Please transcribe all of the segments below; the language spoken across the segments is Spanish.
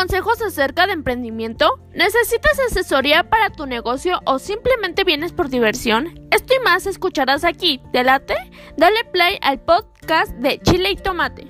consejos acerca de emprendimiento? ¿Necesitas asesoría para tu negocio o simplemente vienes por diversión? Esto y más escucharás aquí. ¿Te late? Dale play al podcast de Chile y Tomate.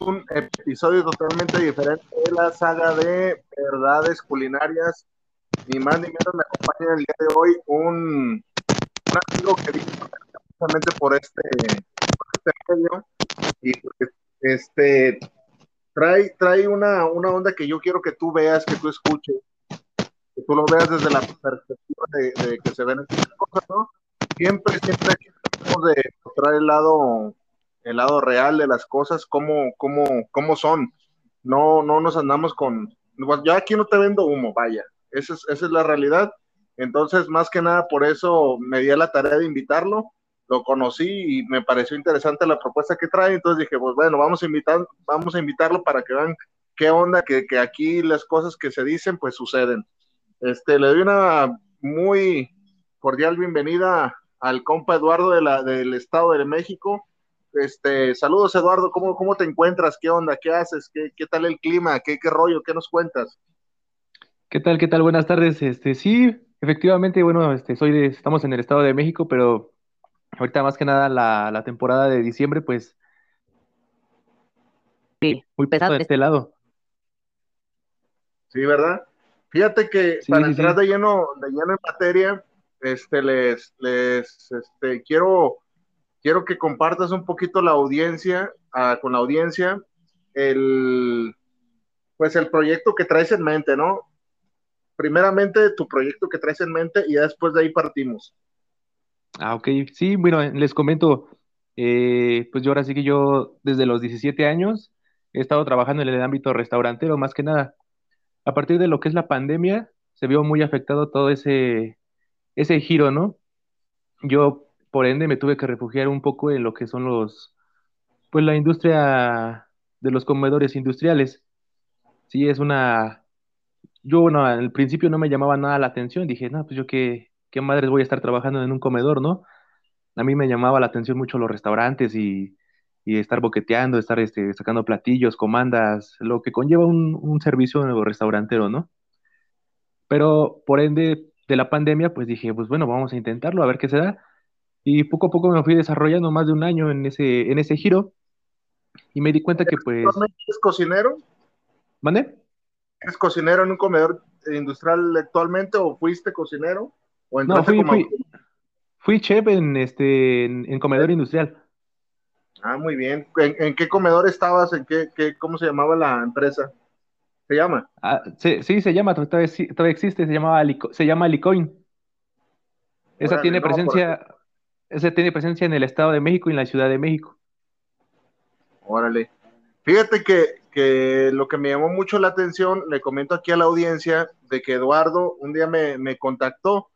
un episodio totalmente diferente de la saga de verdades culinarias. Ni más ni menos me acompaña el día de hoy un, un amigo que vino precisamente por este, por este medio y este trae, trae una, una onda que yo quiero que tú veas, que tú escuches, que tú lo veas desde la perspectiva de, que se ven estas cosas, ¿no? Siempre, siempre tratamos de mostrar el lado el lado real de las cosas, cómo, cómo, cómo son. No, no nos andamos con, yo aquí no te vendo humo, vaya, esa es, esa es la realidad. Entonces, más que nada, por eso me di a la tarea de invitarlo, lo conocí y me pareció interesante la propuesta que trae, entonces dije, pues bueno, vamos a invitar, vamos a invitarlo para que vean qué onda, que, que aquí las cosas que se dicen, pues suceden. Este, le doy una muy cordial bienvenida al compa Eduardo de la, del Estado de México, este, saludos Eduardo, ¿cómo, cómo te encuentras? ¿Qué onda? ¿Qué haces? ¿Qué, qué tal el clima? ¿Qué, ¿Qué rollo? ¿Qué nos cuentas? ¿Qué tal? ¿Qué tal? Buenas tardes. Este, sí, efectivamente, bueno, este, soy de, estamos en el Estado de México, pero ahorita más que nada la, la temporada de diciembre, pues sí, muy pesado de este lado. Sí, ¿verdad? Fíjate que para entrar de lleno, de lleno en materia, este, les, les, este, quiero quiero que compartas un poquito la audiencia, ah, con la audiencia, el, pues el proyecto que traes en mente, ¿no? Primeramente tu proyecto que traes en mente y después de ahí partimos. Ah, ok. Sí, bueno, les comento, eh, pues yo ahora sí que yo desde los 17 años he estado trabajando en el ámbito restaurantero, más que nada. A partir de lo que es la pandemia, se vio muy afectado todo ese, ese giro, ¿no? Yo por ende me tuve que refugiar un poco en lo que son los, pues la industria de los comedores industriales. Sí, es una, yo bueno, al principio no me llamaba nada la atención, dije, no, pues yo qué, qué madres voy a estar trabajando en un comedor, ¿no? A mí me llamaba la atención mucho los restaurantes y, y estar boqueteando, estar este, sacando platillos, comandas, lo que conlleva un, un servicio restaurantero, ¿no? Pero por ende de la pandemia, pues dije, pues bueno, vamos a intentarlo, a ver qué se da. Y poco a poco me fui desarrollando más de un año en ese, en ese giro y me di cuenta que pues... ¿Eres cocinero? ¿Mande? ¿Eres cocinero en un comedor industrial actualmente o fuiste cocinero? ¿O no, fui, fui, chef en, este, en, comedor industrial. Ah, muy bien. ¿En, qué comedor estabas? ¿En qué, qué, cómo se llamaba la empresa? ¿Se llama? Ah, sí, sí, se llama, todavía, todavía existe, se, llamaba, se llama Licoin. Esa tiene presencia, ese tiene presencia en el Estado de México y en la Ciudad de México. Órale. Fíjate que, que, lo que me llamó mucho la atención, le comento aquí a la audiencia, de que Eduardo un día me, me contactó,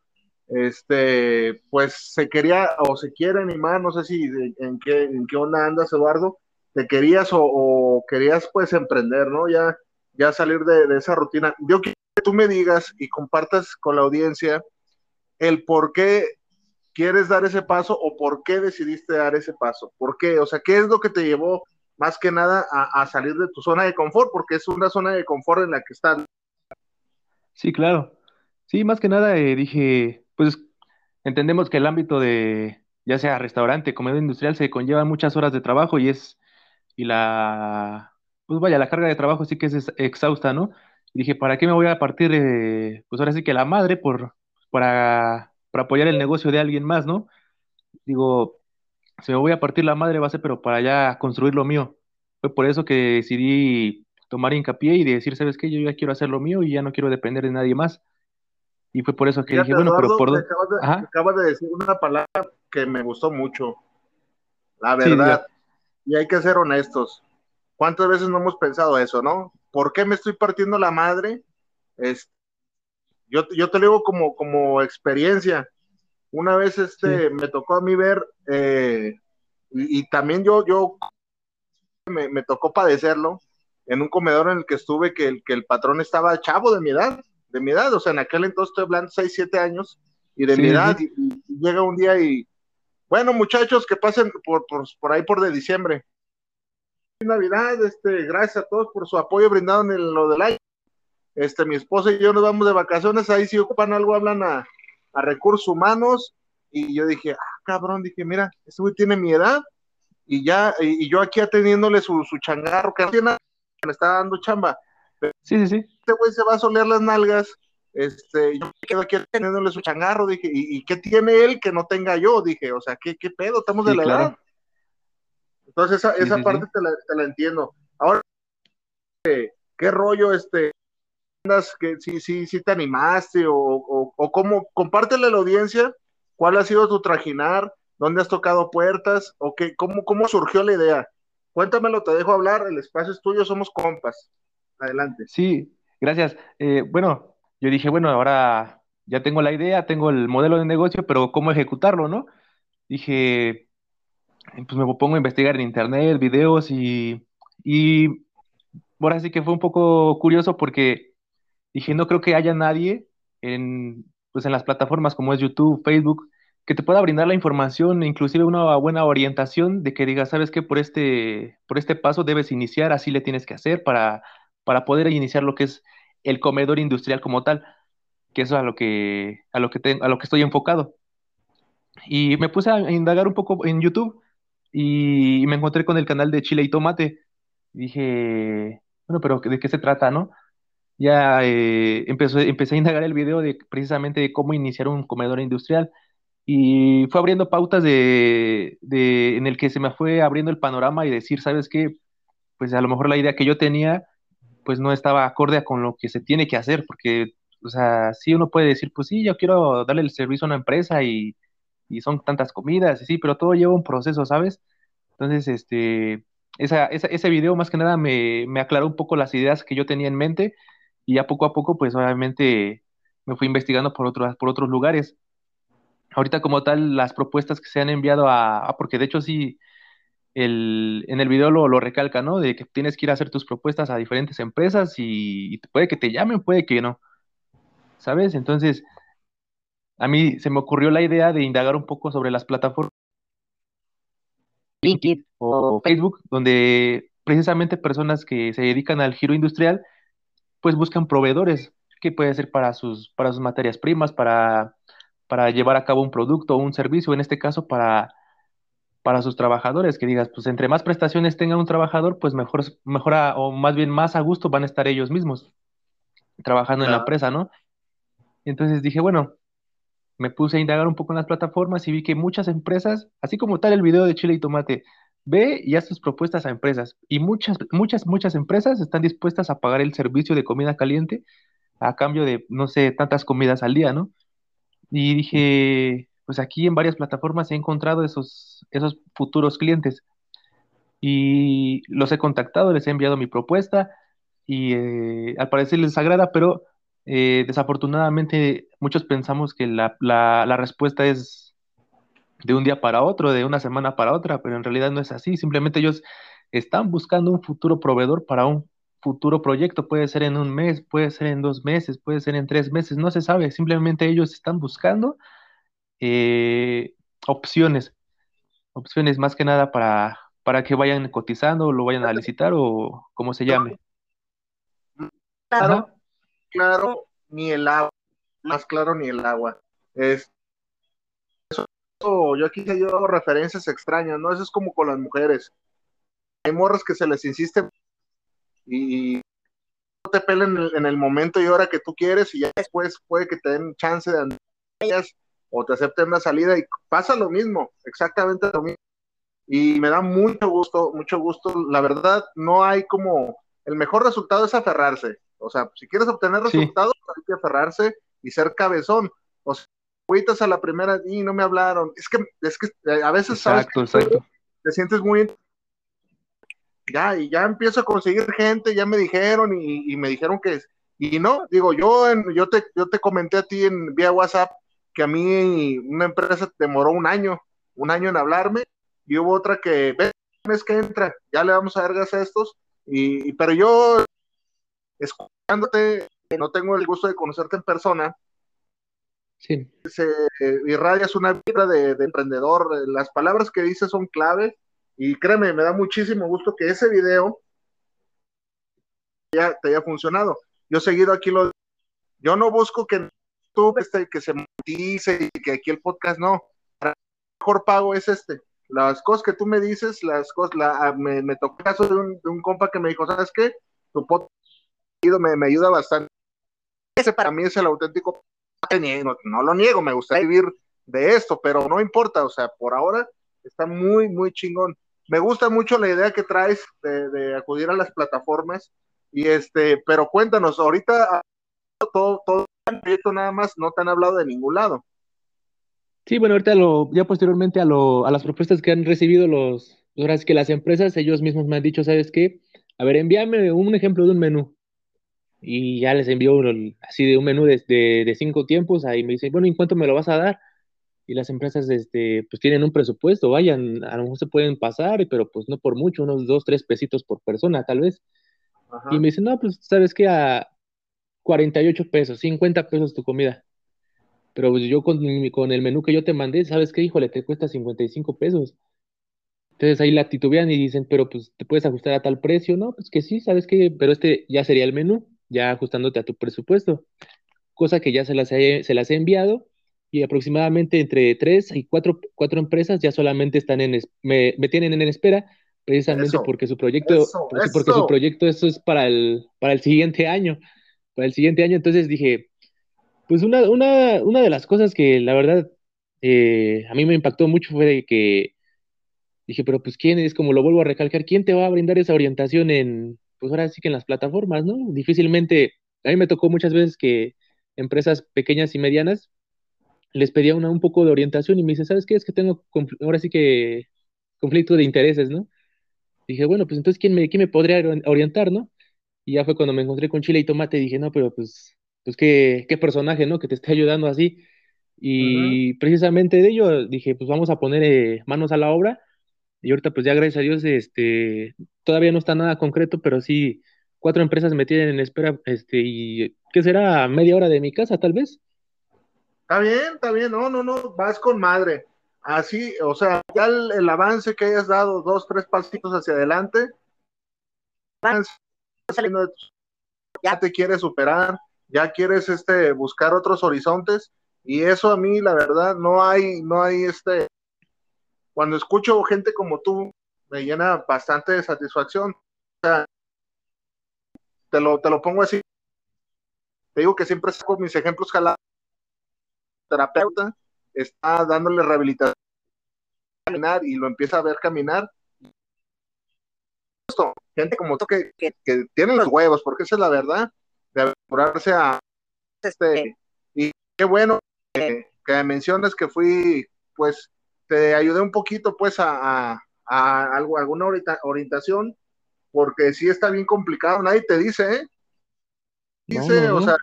este, pues se quería o se quiere animar, no sé si en qué, en qué onda andas, Eduardo, te querías o, querías pues emprender, ¿no? Ya, ya salir de, de, esa rutina. Yo quiero que tú me digas y compartas con la audiencia el por qué quieres dar ese paso o por qué decidiste dar ese paso? ¿Por qué? O sea, ¿qué es lo que te llevó más que nada a, salir de tu zona de confort? Porque es una zona de confort en la que estás. Sí, claro. Sí, más que nada eh, dije, pues entendemos que el ámbito de, ya sea restaurante, comedor industrial, se conlleva muchas horas de trabajo y es, y la, pues vaya, la carga de trabajo sí que es exhausta, ¿no? Y dije, ¿para qué me voy a partir, pues ahora sí que la madre por, para para apoyar el negocio de alguien más, ¿no? Digo, se me voy a partir la madre base, pero para ya construir lo mío. Fue por eso que decidí tomar hincapié y decir, ¿sabes qué? Yo ya quiero hacer lo mío y ya no quiero depender de nadie más. Y fue por eso que dije, bueno, pero por dónde. Acabas, de decir una palabra que me gustó mucho. La verdad. y hay que ser honestos. ¿Cuántas veces no hemos pensado eso, no? ¿Por qué me estoy partiendo la madre? Es, yo, yo te lo digo como, como experiencia. Una vez este, me tocó a mí ver, eh, y, también yo, yo me, me, tocó padecerlo en un comedor en el que estuve, que el, que el patrón estaba chavo de mi edad, de mi edad, o sea, en aquel entonces estoy hablando 6, 7 años, y de mi edad, y, llega un día y, bueno, muchachos, que pasen por, por, por ahí por de diciembre. Navidad, este, gracias a todos por su apoyo brindado en lo del año. Este, mi esposa y yo nos vamos de vacaciones, ahí si ocupan algo, hablan a, a recursos humanos, y yo dije, ah, cabrón, dije, mira, este güey tiene mi edad, y ya, y, yo aquí atendiéndole su, su changarro, que no me está dando chamba. sí, sí, sí. Este güey se va a solear las nalgas, este, yo me quedo aquí atendiéndole su changarro, dije, ¿y, qué tiene él que no tenga yo? Dije, o sea, ¿qué, qué pedo? Estamos de la edad. Entonces esa, esa parte Te, la, te, la, entiendo. Ahora, ¿qué, rollo este? Que sí, sí, sí te animaste o, o, o cómo, compártele a la audiencia cuál ha sido tu trajinar, dónde has tocado puertas o qué, cómo, cómo surgió la idea. Cuéntamelo, te dejo hablar, el espacio es tuyo, somos compas. Adelante. Sí, gracias. Eh, bueno, yo dije, bueno, ahora ya tengo la idea, tengo el modelo de negocio, pero ¿cómo ejecutarlo, no? Dije, pues me pongo a investigar en internet, videos y, y ahora sí que fue un poco curioso porque dije, no creo que haya nadie en, pues en las plataformas como es YouTube, Facebook, que te pueda brindar la información, inclusive una buena orientación de que digas, sabes que por este, por este paso debes iniciar, así le tienes que hacer para, para poder iniciar lo que es el comedor industrial como tal, que es a lo que, a lo que, a lo que estoy enfocado. Y me puse a indagar un poco en YouTube y me encontré con el canal de Chile y Tomate. dije, bueno, pero ¿de qué se trata, no? Ya eh, empecé, empecé a indagar el video de precisamente de cómo iniciar un comedor industrial y fue abriendo pautas de, de, en el que se me fue abriendo el panorama y decir, ¿sabes qué? Pues a lo mejor la idea que yo tenía pues no estaba acorde con lo que se tiene que hacer, porque, o sea, sí uno puede decir, pues sí, yo quiero darle el servicio a una empresa y, y son tantas comidas, y sí, pero todo lleva un proceso, ¿sabes? Entonces, este, esa, esa, ese video más que nada me, me, aclaró un poco las ideas que yo tenía en mente y ya poco a poco, pues obviamente me fui investigando por, otros por otros lugares. Ahorita como tal, las propuestas que se han enviado a, porque de hecho sí, el, en el video lo, lo, recalca, ¿no? De que tienes que ir a hacer tus propuestas a diferentes empresas y, y puede que te llamen, puede que no, ¿sabes? Entonces, a mí se me ocurrió la idea de indagar un poco sobre las plataformas LinkedIn o Facebook, donde precisamente personas que se dedican al giro industrial, pues buscan proveedores, que puede ser para sus, para sus materias primas, para, para llevar a cabo un producto o un servicio, en este caso para, para sus trabajadores, que digas, pues entre más prestaciones tenga un trabajador, pues mejor, mejor o más bien más a gusto van a estar ellos mismos trabajando en la empresa, ¿no? Entonces dije, bueno, me puse a indagar un poco en las plataformas y vi que muchas empresas, así como tal el video de Chile y Tomate, ve y haz tus propuestas a empresas. Y muchas, muchas, muchas empresas están dispuestas a pagar el servicio de comida caliente a cambio de, no sé, tantas comidas al día, ¿no? Y dije, pues aquí en varias plataformas he encontrado esos, esos futuros clientes. Y los he contactado, les he enviado mi propuesta y eh, al parecer les agrada, pero eh, desafortunadamente, muchos pensamos que la, la, respuesta es de un día para otro, de una semana para otra, pero en realidad no es así. Simplemente ellos están buscando un futuro proveedor para un futuro proyecto. Puede ser en un mes, puede ser en dos meses, puede ser en tres meses, no se sabe. Simplemente ellos están buscando eh, opciones, opciones más que nada para, para que vayan cotizando, lo vayan a licitar o como se llame. Claro, claro ni el agua, más claro ni el agua. Es, yo aquí se llevo referencias extrañas, ¿no? Eso es como con las mujeres. Hay morras que se les insiste y no te pelen en el, momento y hora que tú quieres y ya después puede que te den chance de andar o te acepten una salida y pasa lo mismo, exactamente lo mismo. Y me da mucho gusto, mucho gusto. La verdad, no hay como, el mejor resultado es aferrarse. O sea, si quieres obtener resultados, hay que aferrarse y ser cabezón. O sea, agüitas a la primera y no me hablaron. Es que, es que eh, a veces exacto, sabes exacto. te sientes muy ya, y ya empiezo a conseguir gente, ya me dijeron y, me dijeron que, y no, digo, yo, yo, te, yo te comenté a ti en vía WhatsApp que a mí una empresa demoró un año, un año en hablarme, y hubo otra que, ves que entra, ya le vamos a dar gas a estos, y, pero yo, escuchándote, no tengo el gusto de conocerte en persona, sí. se irradias una vibra de, de emprendedor, las palabras que dices son claves, y créeme, me da muchísimo gusto que ese video te haya funcionado. Yo seguido aquí lo yo no busco que tú este, que se monetice y que aquí el podcast no. El mejor pago es este. Las cosas que tú me dices, las cosas, la, ah, me, me tocó caso de un, de un compa que me dijo, ¿sabes qué? Tu podcast me, me ayuda bastante. Ese para mí es el auténtico. No, no lo niego, me gustaría vivir de esto, pero no importa, o sea, por ahora está muy, muy chingón me gusta mucho la idea que traes de, acudir a las plataformas. Y este, pero cuéntanos, ahorita todo, todo el proyecto nada más no te han hablado de ningún lado. Sí, bueno, ahorita lo, ya posteriormente a, lo, a las propuestas que han recibido los, ahora es que las empresas, ellos mismos me han dicho, ¿sabes qué? A ver, envíame un ejemplo de un menú. Y ya les envío así de un menú de, de, de cinco tiempos, ahí me dicen, bueno, ¿y cuánto me lo vas a dar? y las empresas este, pues tienen un presupuesto, vayan, a lo mejor se pueden pasar, pero pues no por mucho, unos dos, tres pesitos por persona tal vez. Y me dicen, no, pues sabes que a 48 pesos, 50 pesos tu comida. Pero pues yo con, con el menú que yo te mandé, sabes que, híjole, te cuesta 55 pesos. Entonces ahí la titubean y dicen, pero pues te puedes ajustar a tal precio, ¿no? Pues que sí, sabes que, pero este ya sería el menú, ya ajustándote a tu presupuesto. Cosa que ya se las se las he enviado y aproximadamente entre tres y cuatro, cuatro empresas ya solamente están en, me, me tienen en espera, precisamente porque su proyecto, porque su proyecto eso es para el, para el siguiente año, para el siguiente año, entonces dije, pues una, una, una de las cosas que la verdad eh, a mí me impactó mucho fue de que dije, pero pues quién es, como lo vuelvo a recalcar, quién te va a brindar esa orientación en, pues ahora sí que en las plataformas, ¿no? Difícilmente, a mí me tocó muchas veces que empresas pequeñas y medianas les pedía una, un poco de orientación y me dice, ¿sabes qué? Es que tengo, ahora sí que conflicto de intereses, ¿no? Dije, bueno, pues entonces, ¿quién me, quién me podría orientar, no? Y ya fue cuando me encontré con Chile y Tomate y dije, no, pero pues, pues qué, qué personaje, ¿no? Que te esté ayudando así. Y precisamente de ello dije, pues vamos a poner eh, manos a la obra. Y ahorita, pues ya gracias a Dios, este, todavía no está nada concreto, pero sí, cuatro empresas me tienen en espera, este, y ¿qué será? Media hora de mi casa, tal vez. Está bien, está bien, no, no, no, vas con madre. Así, o sea, ya el, avance que hayas dado, dos, tres pasitos hacia adelante, ya te quieres superar, ya quieres este buscar otros horizontes, y eso a mí, la verdad, no hay, no hay este, cuando escucho gente como tú, me llena bastante de satisfacción. O sea, te lo, te lo pongo así. Te digo que siempre saco mis ejemplos jalados terapeuta está dándole rehabilitación caminar y lo empieza a ver caminar. Gente como tú que, que, tienen los huevos, porque esa es la verdad, de aventurarse a este. Y qué bueno que, mencionas que fui, pues, te ayudé un poquito, pues, a, a, algo, alguna orientación, porque sí está bien complicado, nadie te dice, ¿eh? Dice, o sea,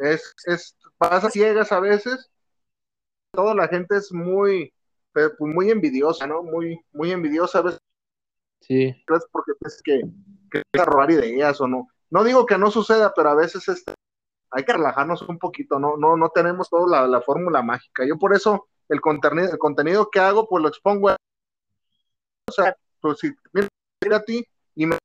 es, es, pasa ciegas a veces. Toda la gente es muy, pues, muy envidiosa, ¿no? Muy, muy envidiosa a veces. Sí. Es porque es que, que a robar ideas o no. No digo que no suceda, pero a veces este, hay que relajarnos un poquito, no, no, no tenemos toda la, fórmula mágica. Yo por eso el contenido, el contenido que hago, pues lo expongo. O sea, pues si mira a ti y me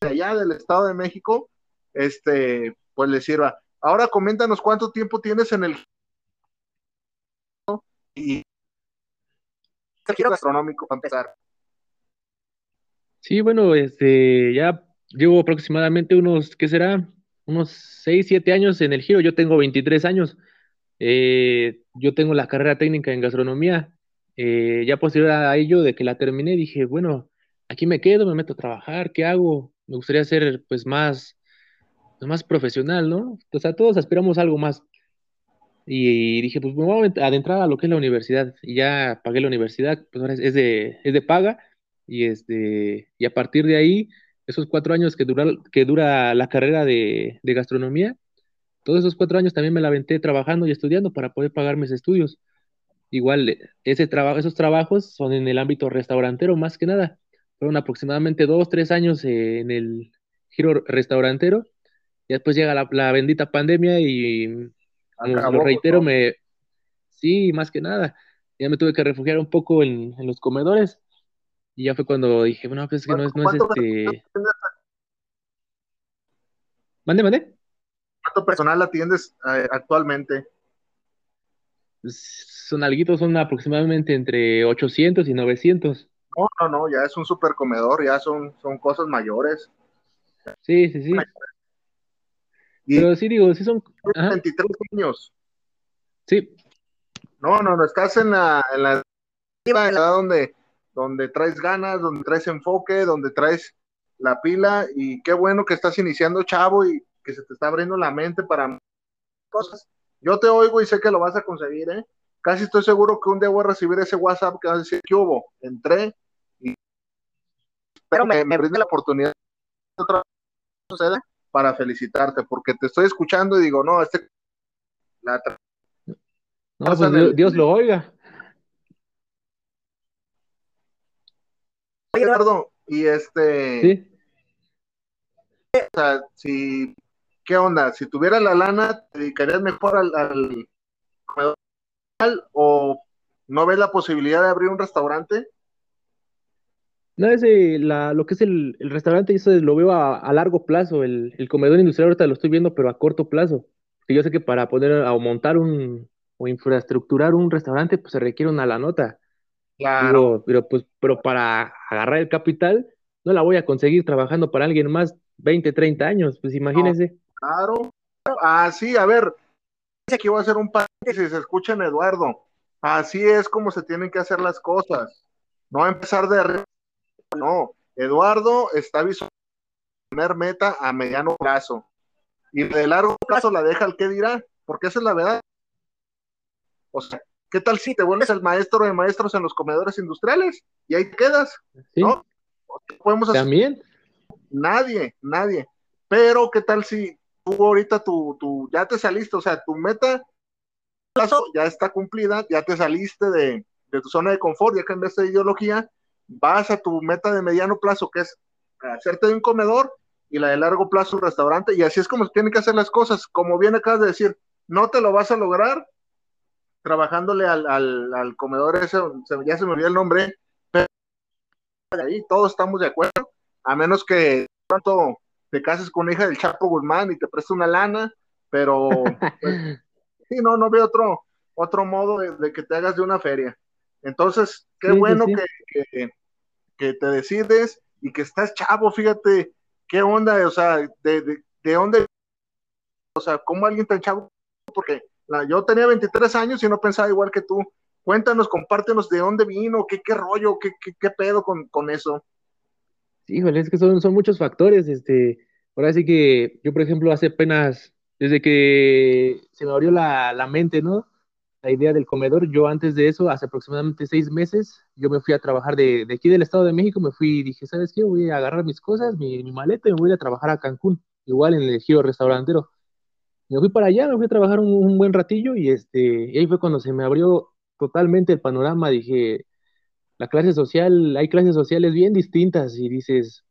allá del Estado de México, este, pues le sirva. Ahora coméntanos cuánto tiempo tienes en el y giro gastronómico para empezar. Sí, bueno, este, ya llevo aproximadamente unos, ¿qué será? Unos 6, 7 años en el giro. Yo tengo 23 años. Eh, yo tengo la carrera técnica en gastronomía. Eh, ya posterior a ello, de que la terminé, dije, bueno, aquí me quedo, me meto a trabajar, ¿qué hago? Me gustaría ser, pues, más más profesional, ¿no? O sea, todos aspiramos a algo más. Y dije, pues me voy a adentrar a lo que es la universidad. Y ya pagué la universidad, pues ahora es de, es de paga. Y, este, y a partir de ahí, esos cuatro años que dura, que dura la carrera de, de gastronomía, todos esos cuatro años también me la aventé trabajando y estudiando para poder pagar mis estudios. Igual, ese trabajo, esos trabajos son en el ámbito restaurantero más que nada. Fueron aproximadamente dos, tres años en el giro restaurantero. Y después llega la, bendita pandemia y, como lo reitero, me... Sí, más que nada. Ya me tuve que refugiar un poco en, los comedores. Y ya fue cuando dije, bueno, pues es que no es, no es este... Mande, mande. ¿Cuánto personal atiendes eh, actualmente? Pues, son alguitos, son aproximadamente entre 800 y 900. No, no, no, ya es un super comedor, ya son, son cosas mayores. Sí, sí, sí. Pero sí digo, sí son... 23 años. Sí. No, no, no, estás en la, en la, edad donde, donde traes ganas, donde traes enfoque, donde traes la pila y qué bueno que estás iniciando, chavo, y que se te está abriendo la mente para cosas. Yo te oigo y sé que lo vas a conseguir, ¿eh? Casi estoy seguro que un día voy a recibir ese WhatsApp que va a decir que hubo. Entré y espero me, me brinde la oportunidad de otra para felicitarte, porque te estoy escuchando y digo, no, este la no, pues Dios, lo oiga. Eduardo, y este ¿Sí? o sea, si ¿qué onda? Si tuviera la lana, ¿te dedicarías mejor al, al comedor o no ves la posibilidad de abrir un restaurante? No, ese, la, lo que es el, restaurante, eso lo veo a, largo plazo. El, comedor industrial ahorita lo estoy viendo, pero a corto plazo. yo sé que para poder o montar un o infraestructurar un restaurante, pues se requiere una la nota. Claro. pero pues, pero para agarrar el capital, no la voy a conseguir trabajando para alguien más 20, 30 años, pues imagínense. Claro. Ah, sí, a ver, aquí voy a hacer un si se escuchan Eduardo. Así es como se tienen que hacer las cosas. No empezar de arriba. No, Eduardo está visualizando tener meta a mediano plazo. Y de largo plazo la deja el que dirá, porque esa es la verdad. O sea, ¿qué tal si te vuelves el maestro de maestros en los comedores industriales? Y ahí te quedas. ¿No? podemos hacer? También. Nadie, nadie. Pero, ¿qué tal si tú ahorita tu, tu, ya te saliste, o sea, tu meta ya está cumplida, ya te saliste de, tu zona de confort, ya cambiaste de ideología, vas a tu meta de mediano plazo, que es hacerte de un comedor, y la de largo plazo un restaurante, y así es como se tienen que hacer las cosas. Como bien acabas de decir, no te lo vas a lograr trabajándole al, al, comedor ese, ya se me olvidó el nombre, pero ahí todos estamos de acuerdo, a menos que pronto te cases con una hija del Chapo Guzmán y te preste una lana, pero pues, sí, no, no veo otro, otro modo de, que te hagas de una feria. Entonces, qué bueno Que, que, te decides y que estás chavo, fíjate, qué onda, o sea, de, de, de dónde, o sea, cómo alguien tan chavo, porque la, yo tenía 23 años y no pensaba igual que tú. Cuéntanos, compártenos de dónde vino, qué, qué rollo, qué, qué, qué pedo con, con eso. Híjole, es que son, son muchos factores. Este, ahora sí que yo, por ejemplo, hace apenas, desde que se me abrió la, la mente, ¿no? La idea del comedor, yo antes de eso, hace aproximadamente seis meses, yo me fui a trabajar de, de aquí del Estado de México, me fui y dije, ¿sabes qué? Voy a agarrar mis cosas, mi, mi maleta y me voy a trabajar a Cancún, igual en el giro restaurantero. Me fui para allá, me fui a trabajar un, un buen ratillo y, este, y ahí fue cuando se me abrió totalmente el panorama. Dije, la clase social, hay clases sociales bien distintas y dices,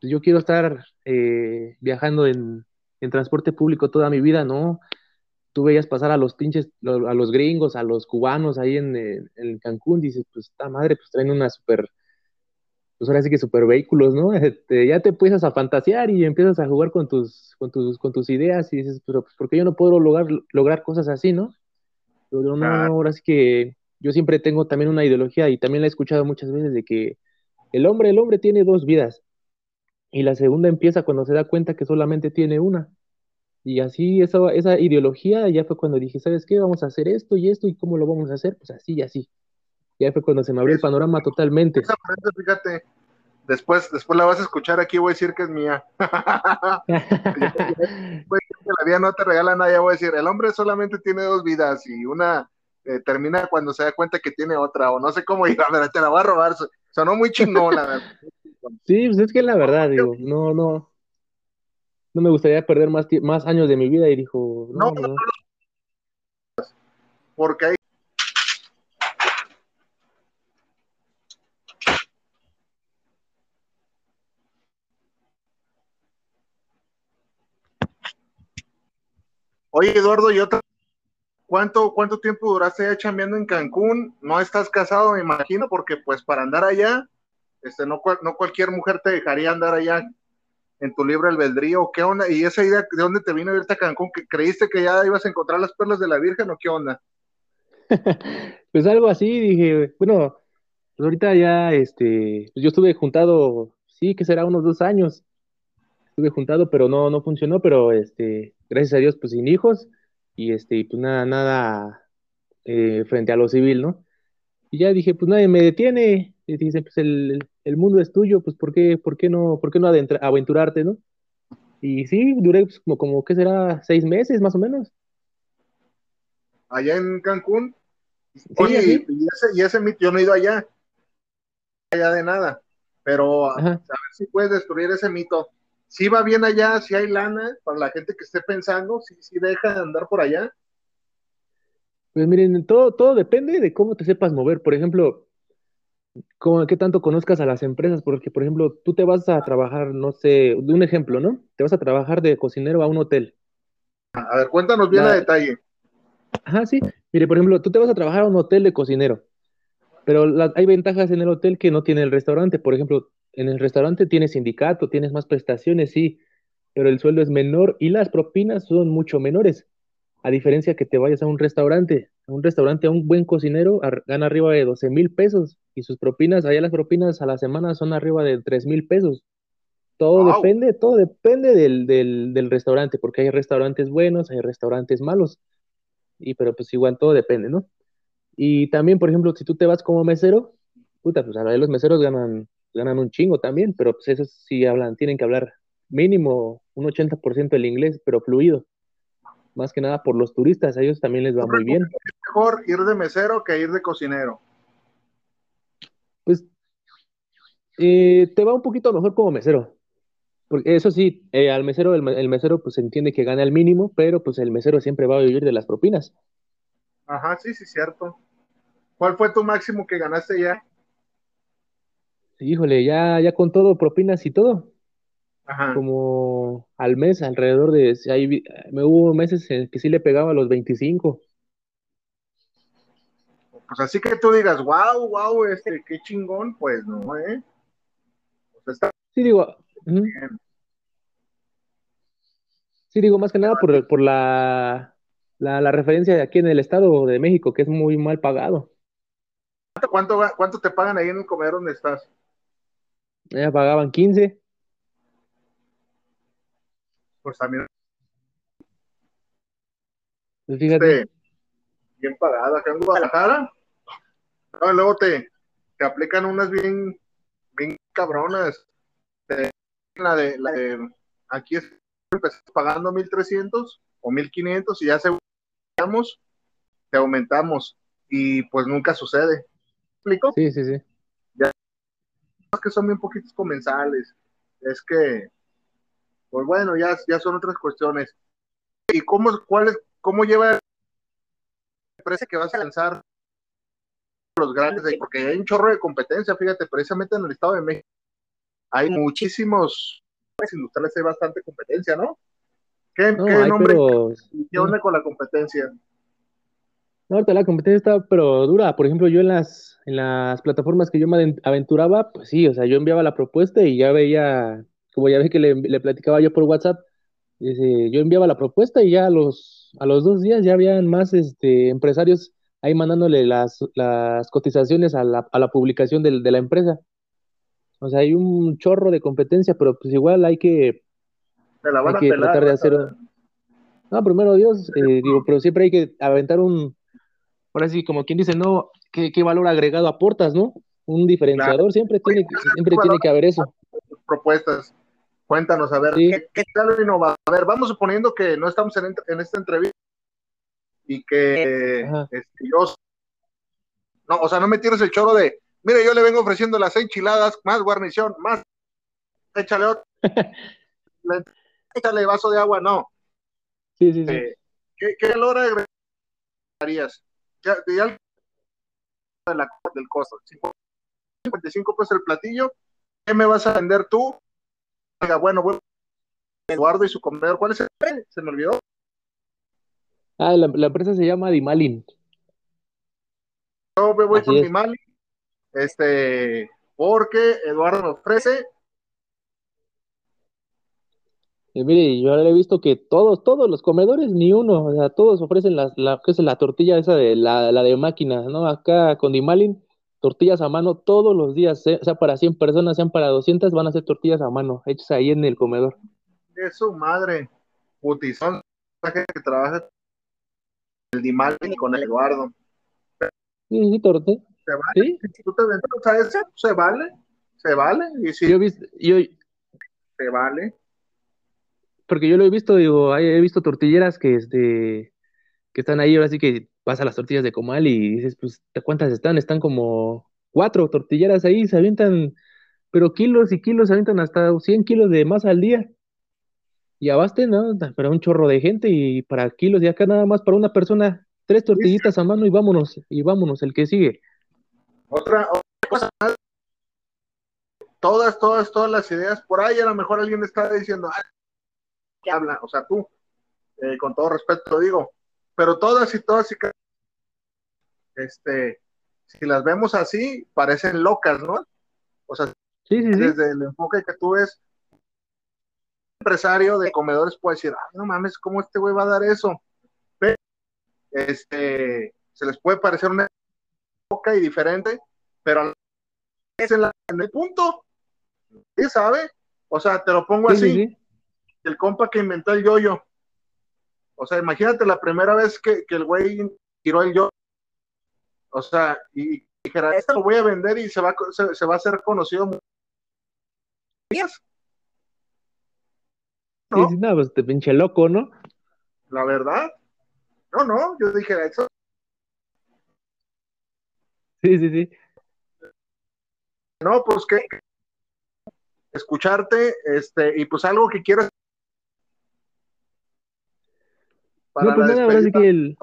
pues yo quiero estar eh, viajando en, transporte público toda mi vida, ¿no? Tú veías pasar a los pinches, a los gringos, a los cubanos ahí en, en Cancún, dices, pues esta madre, pues traen una super, pues ahora sí que super vehículos, ¿no? Este, ya te empiezas a fantasear y empiezas a jugar con tus, con tus, con tus ideas y dices, pero pues, ¿por qué yo no puedo lograr, lograr cosas así, no? Pero no, ahora sí que yo siempre tengo también una ideología y también la he escuchado muchas veces de que el hombre, el hombre tiene dos vidas y la segunda empieza cuando se da cuenta que solamente tiene una. Y así esa, esa ideología ya fue cuando dije, ¿sabes qué? Vamos a hacer esto y esto y cómo lo vamos a hacer, pues así y así. Ya fue cuando se me abrió el panorama totalmente. Esa frase, fíjate, después, después la vas a escuchar aquí, voy a decir que es mía. la vida no te regala nada, ya voy a decir, el hombre solamente tiene dos vidas y una eh, termina cuando se da cuenta que tiene otra, o no sé cómo ir, a ver, te la voy a robar, Sonó muy chingón, la verdad. Sí, pues es que la verdad, digo, no, no, no me gustaría perder más, más años de mi vida y dijo, no, no, no. Porque hay Oye, Eduardo, ¿y otra? ¿Cuánto, ¿Cuánto tiempo duraste ya chambeando en Cancún? No estás casado, me imagino, porque pues para andar allá, este, no, no cualquier mujer te dejaría andar allá en tu libre albedrío. ¿Qué onda? ¿Y esa idea de dónde te vino a irte a Cancún? ¿Que ¿Creíste que ya ibas a encontrar las perlas de la Virgen o qué onda? pues algo así, dije, bueno, pues ahorita ya, este, pues yo estuve juntado, sí, que será unos dos años, estuve juntado, pero no, no funcionó, pero este, gracias a Dios, pues sin hijos, y este, pues nada, nada eh, frente a lo civil, ¿no? Y ya dije, pues nadie me detiene, y dice, pues el, el, mundo es tuyo, pues ¿por qué, por qué no, por qué no aventurarte, ¿no? Y sí, duré pues, como, como, ¿qué será? Seis meses más o menos. Allá en Cancún. Oye, y, ese, y ese mito, yo no he ido allá, allá de nada, pero a ver si puedes destruir ese mito si va bien allá, si hay lana para la gente que esté pensando, si, si deja de andar por allá. Pues miren, todo, todo depende de cómo te sepas mover. Por ejemplo, cómo, qué tanto conozcas a las empresas, porque por ejemplo, tú te vas a trabajar, no sé, de un ejemplo, ¿no? Te vas a trabajar de cocinero a un hotel. A ver, cuéntanos bien a detalle. Ajá, sí. Mire, por ejemplo, tú te vas a trabajar a un hotel de cocinero, pero hay ventajas en el hotel que no tiene el restaurante. Por ejemplo, en el restaurante tienes sindicato, tienes más prestaciones, sí, pero el sueldo es menor y las propinas son mucho menores. A diferencia que te vayas a un restaurante, a un restaurante, a un buen cocinero gana arriba de 12 mil pesos y sus propinas, allá las propinas a la semana son arriba de 3 mil pesos. Todo depende, todo depende del, del, del, restaurante, porque hay restaurantes buenos, hay restaurantes malos, y pero pues igual todo depende, ¿no? Y también, por ejemplo, si tú te vas como mesero, puta, pues ahora los meseros ganan ganan un chingo también, pero pues eso sí hablan, tienen que hablar mínimo un 80% el inglés, pero fluido. Más que nada por los turistas, a ellos también les va muy bien. ¿Es mejor ir de mesero que ir de cocinero? Pues eh, te va un poquito mejor como mesero. Porque eso sí, eh, al mesero, el, el, mesero pues entiende que gana el mínimo, pero pues el mesero siempre va a vivir de las propinas. Ajá, sí, sí, cierto. ¿Cuál fue tu máximo que ganaste ya? Híjole, ya, ya con todo, propinas y todo. Ajá. Como al mes, alrededor de, ahí, me hubo meses en que sí le pegaba a los 25. Pues así que tú digas, wow, wow, este, qué chingón, pues no, ¿eh? Pues está sí, digo, sí, digo, más que nada por, por la, la, la, referencia de aquí en el Estado de México, que es muy mal pagado. ¿Cuánto, cuánto te pagan ahí en el comedor donde estás? Ya pagaban 15. Pues también. Pues fíjate. Este, bien pagada acá en Guadalajara. luego te, te aplican unas bien, bien cabronas. la de, la de, aquí es, empezamos pagando 1300 o 1500 y ya se te aumentamos y pues nunca sucede. explico? Sí, sí, sí que son bien poquitos comensales. Es que, pues bueno, ya, ya son otras cuestiones. ¿Y cómo, cuál es, cómo lleva la empresa que vas a lanzar los grandes? Porque hay un chorro de competencia, fíjate, precisamente en el Estado de México hay muchísimos industriales, hay bastante competencia, ¿no? ¿Qué, nombre? ¿Qué onda con la competencia? No, la competencia está pero dura. Por ejemplo, yo en las, en las plataformas que yo me aventuraba, pues sí, o sea, yo enviaba la propuesta y ya veía, como ya ve que le, platicaba yo por WhatsApp, yo enviaba la propuesta y ya a los, a los dos días ya habían más este, empresarios ahí mandándole las, las cotizaciones a la, a la publicación de, de la empresa. O sea, hay un chorro de competencia, pero pues igual hay que, hay que tratar de hacer... No, primero Dios, eh, digo, pero siempre hay que aventar un, ahora sí, como quien dice, no, ¿qué, valor agregado aportas, no? Un diferenciador, siempre, tiene, siempre tiene que haber eso. Propuestas. Cuéntanos, a ver, ¿qué, qué tal innovador? A ver, vamos suponiendo que no estamos en, en esta entrevista y que este, yo. No, o sea, no me tienes el choro de Mire, yo le vengo ofreciendo las enchiladas, más guarnición, más. Échale otro. échale vaso de agua, no. Sí, sí, sí. Eh, ¿qué, ¿Qué hora harías? Ya, ya de la, del costo. 55 pesos el platillo. ¿Qué me vas a vender tú? Oiga, bueno, bueno, Eduardo y su comedor. ¿Cuál es el? Se me olvidó. Ah, la, la empresa se llama Dimalin. Yo me voy Así con es. mi Mali, este, porque Eduardo me ofrece, Y mire, yo ahora he visto que todos, todos los comedores, ni uno, o sea, todos ofrecen la, la, ¿qué es la tortilla esa de la, la de máquina, ¿no? Acá con Dimalin, tortillas a mano todos los días, eh, sea para 100 personas, sean para 200, van a hacer tortillas a mano, hechas ahí en el comedor. de su madre, putizón, la gente que trabaja el Dimal y con Eduardo. Sí, sí, torte. Se vale, Sí, tú te a ese, se vale, se vale, y si yo he visto, yo, se vale, porque yo lo he visto, digo, he visto tortilleras que, este, que están ahí, ahora sí que vas a las tortillas de comal y dices, pues, ¿cuántas están? Están como cuatro tortilleras ahí, se avientan, pero kilos y kilos, se avientan hasta 100 kilos de masa al día. Y abasten, ¿no? Para un chorro de gente y para kilos, y acá nada más para una persona, tres tortillitas a mano y vámonos, y vámonos, el que sigue. Otra, otra cosa más, todas, todas, todas las ideas, por ahí a lo mejor alguien está diciendo, ¿qué habla? O sea, tú, eh, con todo respeto digo, pero todas y todas y este, si las vemos así, parecen locas, ¿no? O sea, Sí, sí, sí. desde el enfoque que tú ves, empresario de comedores puede decir, ay, no mames, ¿cómo este güey va a dar eso? Pero, este, se les puede parecer una loca y diferente, pero es en, la- en el punto, ¿sí sabe? O sea, te lo pongo Sí, así, el compa que inventó el yoyo. O sea, imagínate la primera vez que, que el güey tiró el yo. O sea, y dijera, esto lo voy a vender y se va, se, se va a hacer conocido. ¿No? sí, no, pues te pinche loco, ¿no? La verdad. No, no, yo dije, eso Sí, sí, sí. no, pues que escucharte, este, y pues algo que quieras para No, pues nada, ahora sí que el,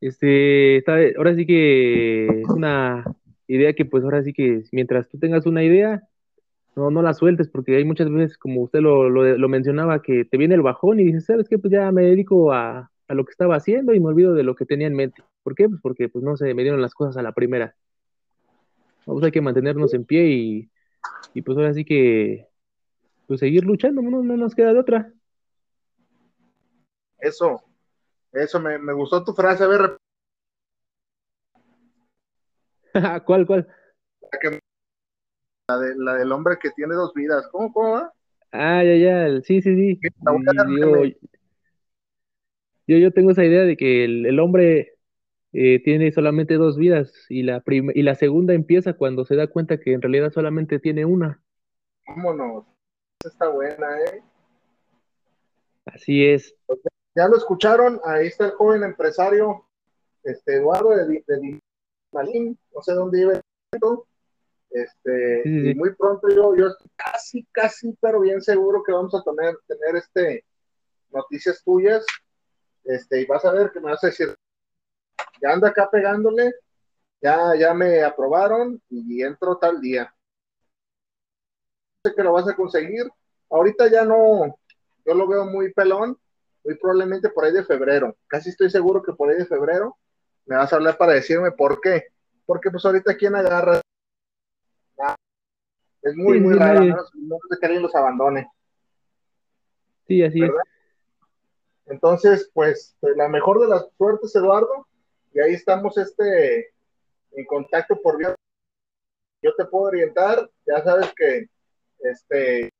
este, está, ahora sí que es una idea que pues ahora sí que mientras tú tengas una idea, no, no la sueltes, porque hay muchas veces, como usted lo, lo, lo mencionaba, que te viene el bajón y dices, ¿sabes qué? Pues ya me dedico a, a lo que estaba haciendo y me olvido de lo que tenía en mente. ¿Por qué? Pues porque pues no se me dieron las cosas a la primera. Pues hay que mantenernos en pie y, y pues ahora sí que pues seguir luchando, no, no nos queda de otra. Eso, eso, me, me gustó tu frase, a ver, ¿Cuál, cuál? la, de, la del hombre que tiene dos vidas. ¿Cómo, cómo va? Ah, ya, ya, sí, sí, sí. Yo, yo tengo esa idea de que el, el hombre eh, tiene solamente dos vidas y la, y la segunda empieza cuando se da cuenta que en realidad solamente tiene una. Vámonos. Esa Está buena, ¿eh? Así es. Ya lo escucharon, ahí está el joven empresario, este Eduardo de, de Malín, no sé dónde vive, este, Sí, sí, sí. y muy pronto yo, yo estoy casi, casi, pero bien seguro que vamos a tener, tener este noticias tuyas, este, y vas a ver que me vas a decir, ya anda acá pegándole, ya, ya me aprobaron y entro tal día. Sé que lo vas a conseguir. Ahorita ya no, yo lo veo muy pelón, muy probablemente por ahí de febrero. Casi estoy seguro que por ahí de febrero me vas a hablar para decirme por qué. Porque pues ahorita quien agarra es muy, Sí, muy sí, raro. ¿no? No que alguien los abandone. Sí, así es. Entonces, pues, pues, la mejor de las suertes, Eduardo, y ahí estamos este en contacto por vía. Yo te puedo orientar, ya sabes que este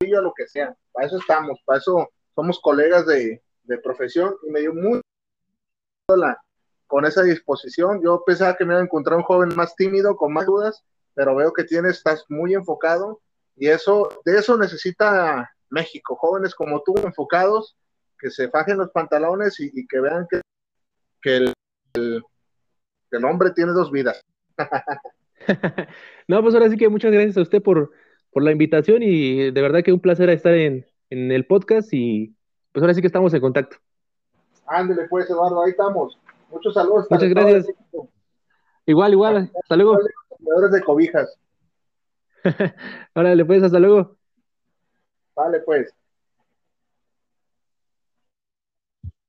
yo lo que sea, para eso estamos, para eso somos colegas de, profesión y me dio la, con esa disposición. Yo pensaba que me iba a encontrar un joven más tímido, con más dudas, pero veo que tienes, estás muy enfocado y eso, de eso necesita México, jóvenes como tú enfocados, que se fajen los pantalones y, que vean que, el, el, hombre tiene dos vidas. no, pues ahora sí que muchas gracias a usted por, por la invitación y de verdad que un placer estar en, en el podcast y pues ahora sí que estamos en contacto. Ándele pues, Eduardo, ahí estamos. Muchos saludos. Muchas gracias. Igual, igual. Hasta luego. de cobijas. Órale, pues, hasta luego. Vale, pues.